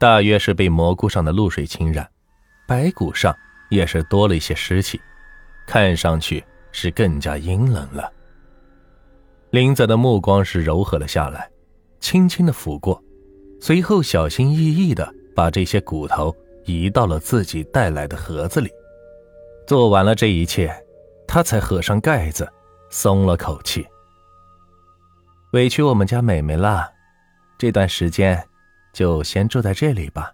大约是被蘑菇上的露水侵染，白骨上也是多了一些湿气，看上去是更加阴冷了。林泽的目光是柔和了下来，轻轻的抚过，随后小心翼翼的把这些骨头移到了自己带来的盒子里。做完了这一切，他才合上盖子，松了口气。委屈我们家美美了，这段时间就先住在这里吧。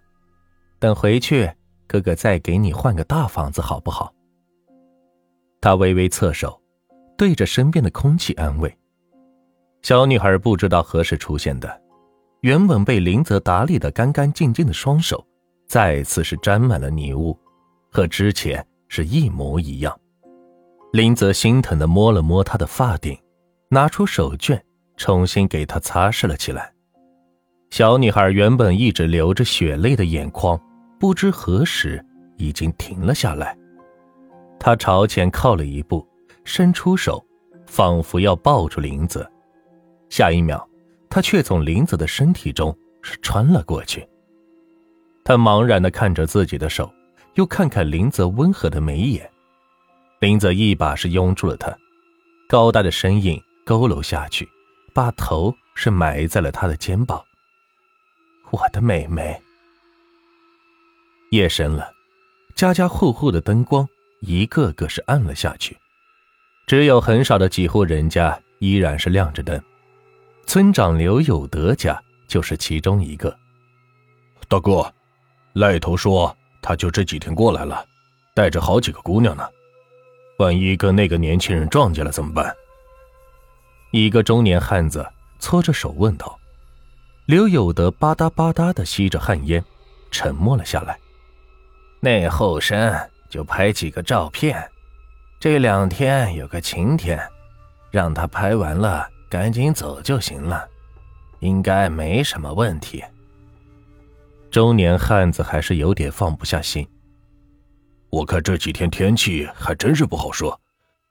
等回去，哥哥再给你换个大房子，好不好？他微微侧手，对着身边的空气安慰。小女孩不知道何时出现的，原本被林泽打理的干干净净的双手，再次是沾满了泥污，和之前是一模一样。林泽心疼的摸了摸她的发顶，拿出手绢。重新给她擦拭了起来。小女孩原本一直流着血泪的眼眶，不知何时已经停了下来。她朝前靠了一步，伸出手，仿佛要抱住林子。下一秒，她却从林子的身体中是穿了过去。她茫然地看着自己的手，又看看林泽温和的眉眼。林泽一把是拥住了她，高大的身影佝偻下去。把头是埋在了他的肩膀。我的妹妹。夜深了，家家户户的灯光一个个是暗了下去，只有很少的几户人家依然是亮着灯。村长刘有德家就是其中一个。大哥，赖头说他就这几天过来了，带着好几个姑娘呢，万一跟那个年轻人撞见了怎么办？一个中年汉子搓着手问道：“刘有德吧嗒吧嗒的吸着旱烟，沉默了下来。那后山就拍几个照片，这两天有个晴天，让他拍完了赶紧走就行了，应该没什么问题。”中年汉子还是有点放不下心。我看这几天天气还真是不好说，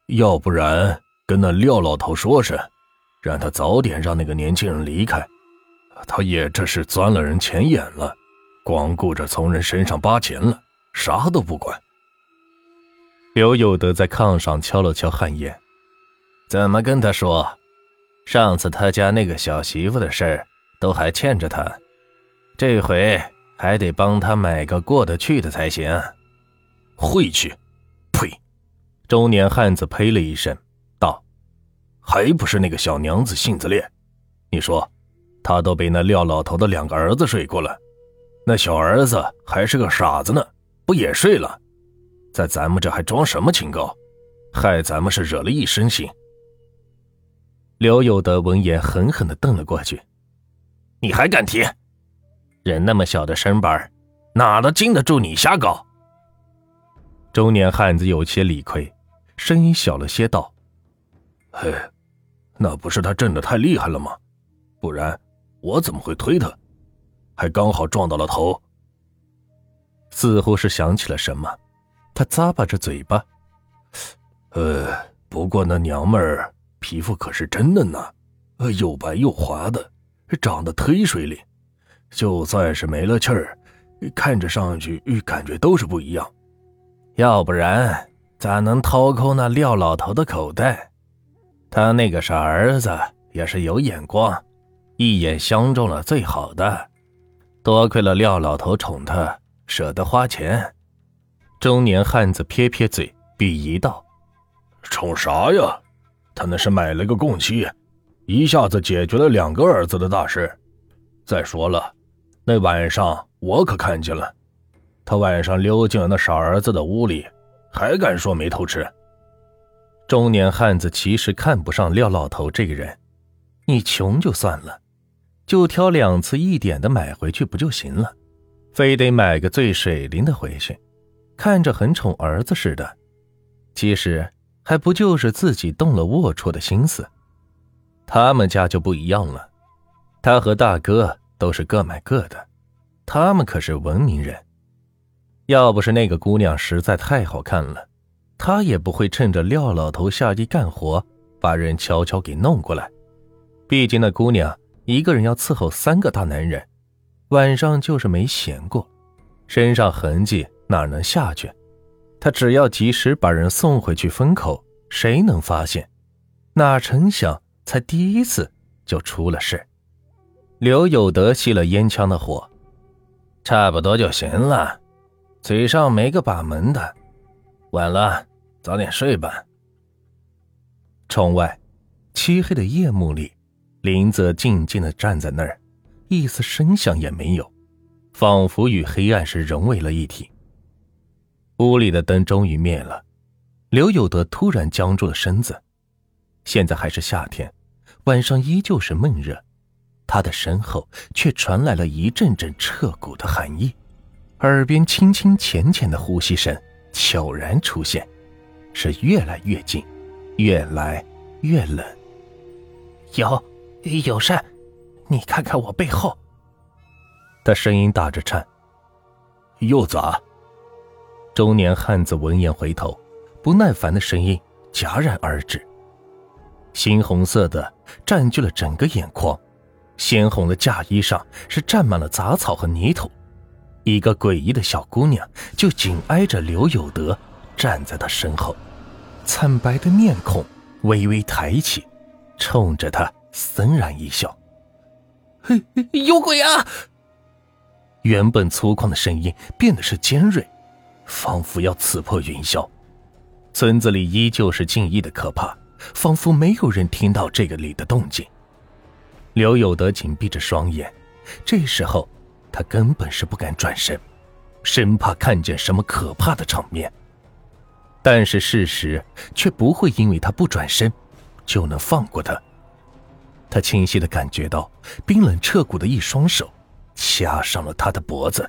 要不然。跟那廖老头说声，让他早点让那个年轻人离开。他也这是钻了人钱眼了，光顾着从人身上扒钱了，啥都不管。刘有德在炕上敲了敲汗烟，怎么跟他说？上次他家那个小媳妇的事儿都还欠着他，这回还得帮他买个过得去的才行。晦气！呸！中年汉子呸了一声。道还不是那个小娘子性子烈，你说，他都被那廖老头的两个儿子睡过了，那小儿子还是个傻子呢，不也睡了，在咱们这还装什么清高，害咱们是惹了一身腥。刘有德闻言狠狠地瞪了过去：“你还敢提？人那么小的身板，哪能经得住你瞎搞？”中年汉子有些理亏，声音小了些道：“嘿。”那不是他震的太厉害了吗？不然我怎么会推他？还刚好撞到了头。似乎是想起了什么，他咂巴着嘴巴。呃，不过那娘们儿皮肤可是真嫩呐，呃，又白又滑的，长得忒水灵。就算是没了气儿，看着上去感觉都是不一样。要不然咋能掏空那廖老头的口袋？他那个傻儿子也是有眼光，一眼相中了最好的。多亏了廖老头宠他，舍得花钱。中年汉子撇撇嘴，鄙夷道：“宠啥呀？他那是买了个供妻，一下子解决了两个儿子的大事。再说了，那晚上我可看见了，他晚上溜进了那傻儿子的屋里，还敢说没偷吃。”中年汉子其实看不上廖老头这个人，你穷就算了，就挑两次一点的买回去不就行了？非得买个最水灵的回去，看着很宠儿子似的，其实还不就是自己动了龌龊的心思？他们家就不一样了，他和大哥都是各买各的，他们可是文明人，要不是那个姑娘实在太好看了。他也不会趁着廖老头下地干活，把人悄悄给弄过来。毕竟那姑娘一个人要伺候三个大男人，晚上就是没闲过，身上痕迹哪能下去？他只要及时把人送回去封口，谁能发现？哪成想，才第一次就出了事。刘有德熄了烟枪的火，差不多就行了，嘴上没个把门的。晚了，早点睡吧。窗外，漆黑的夜幕里，林泽静静的站在那儿，一丝声响也没有，仿佛与黑暗是融为了一体。屋里的灯终于灭了，刘有德突然僵住了身子。现在还是夏天，晚上依旧是闷热，他的身后却传来了一阵阵彻骨的寒意，耳边轻轻浅浅的呼吸声悄然出现，是越来越近，越来越冷。有，友善，你看看我背后。他声音打着颤。又咋？中年汉子闻言回头，不耐烦的声音戛然而止。猩红色的占据了整个眼眶，鲜红的嫁衣上是沾满了杂草和泥土。一个诡异的小姑娘就紧挨着刘有德，站在他身后，惨白的面孔微微抬起，冲着他森然一笑：“嘿，有鬼啊！”原本粗犷的声音变得是尖锐。仿佛要刺破云霄，村子里依旧是静谧的可怕，仿佛没有人听到这个里的动静。刘有德紧闭着双眼，这时候他根本是不敢转身，生怕看见什么可怕的场面。但是事实却不会因为他不转身，就能放过他。他清晰的感觉到冰冷彻骨的一双手，掐上了他的脖子，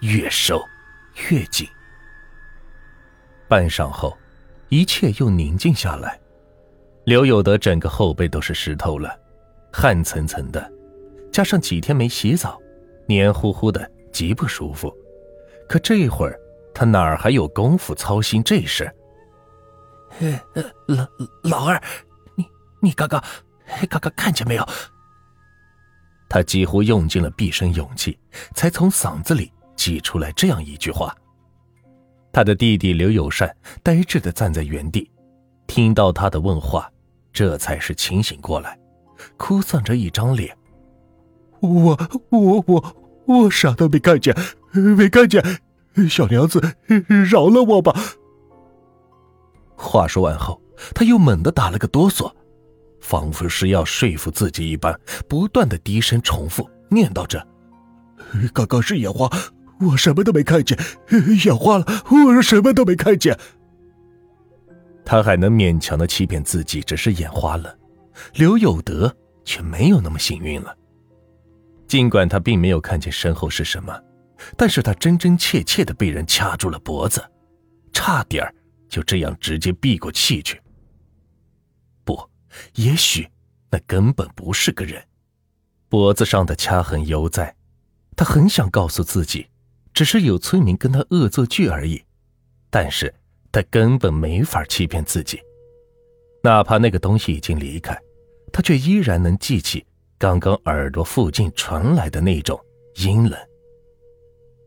越收越紧。半晌后，一切又宁静下来。刘有德整个后背都是湿透了，汗涔涔的，加上几天没洗澡，黏糊糊的，极不舒服。可这会儿，他哪儿还有功夫操心这事？老老二，你你刚刚刚刚看见没有？他几乎用尽了毕生勇气，才从嗓子里挤出来这样一句话。他的弟弟刘友善呆滞的站在原地，听到他的问话，这才是清醒过来，哭丧着一张脸：“我我我我啥都没看见，没看见，小娘子，饶了我吧。”话说完后，他又猛地打了个哆嗦，仿佛是要说服自己一般，不断的低声重复念叨着：“刚刚是眼花。”我什么都没看见，眼花了。我什么都没看见。他还能勉强的欺骗自己，只是眼花了。刘有德却没有那么幸运了。尽管他并没有看见身后是什么，但是他真真切切的被人掐住了脖子，差点就这样直接闭过气去。也许那根本不是个人，脖子上的掐痕犹在。他很想告诉自己。只是有村民跟他恶作剧而已，但是他根本没法欺骗自己。哪怕那个东西已经离开，他却依然能记起刚刚耳朵附近传来的那种阴冷。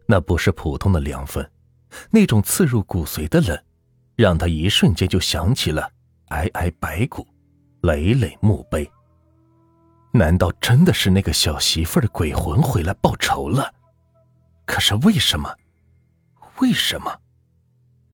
那不是普通的凉风，那种刺入骨髓的冷，让他一瞬间就想起了皑皑白骨，累累墓碑。难道真的是那个小媳妇的鬼魂回来报仇了？可是为什么？为什么？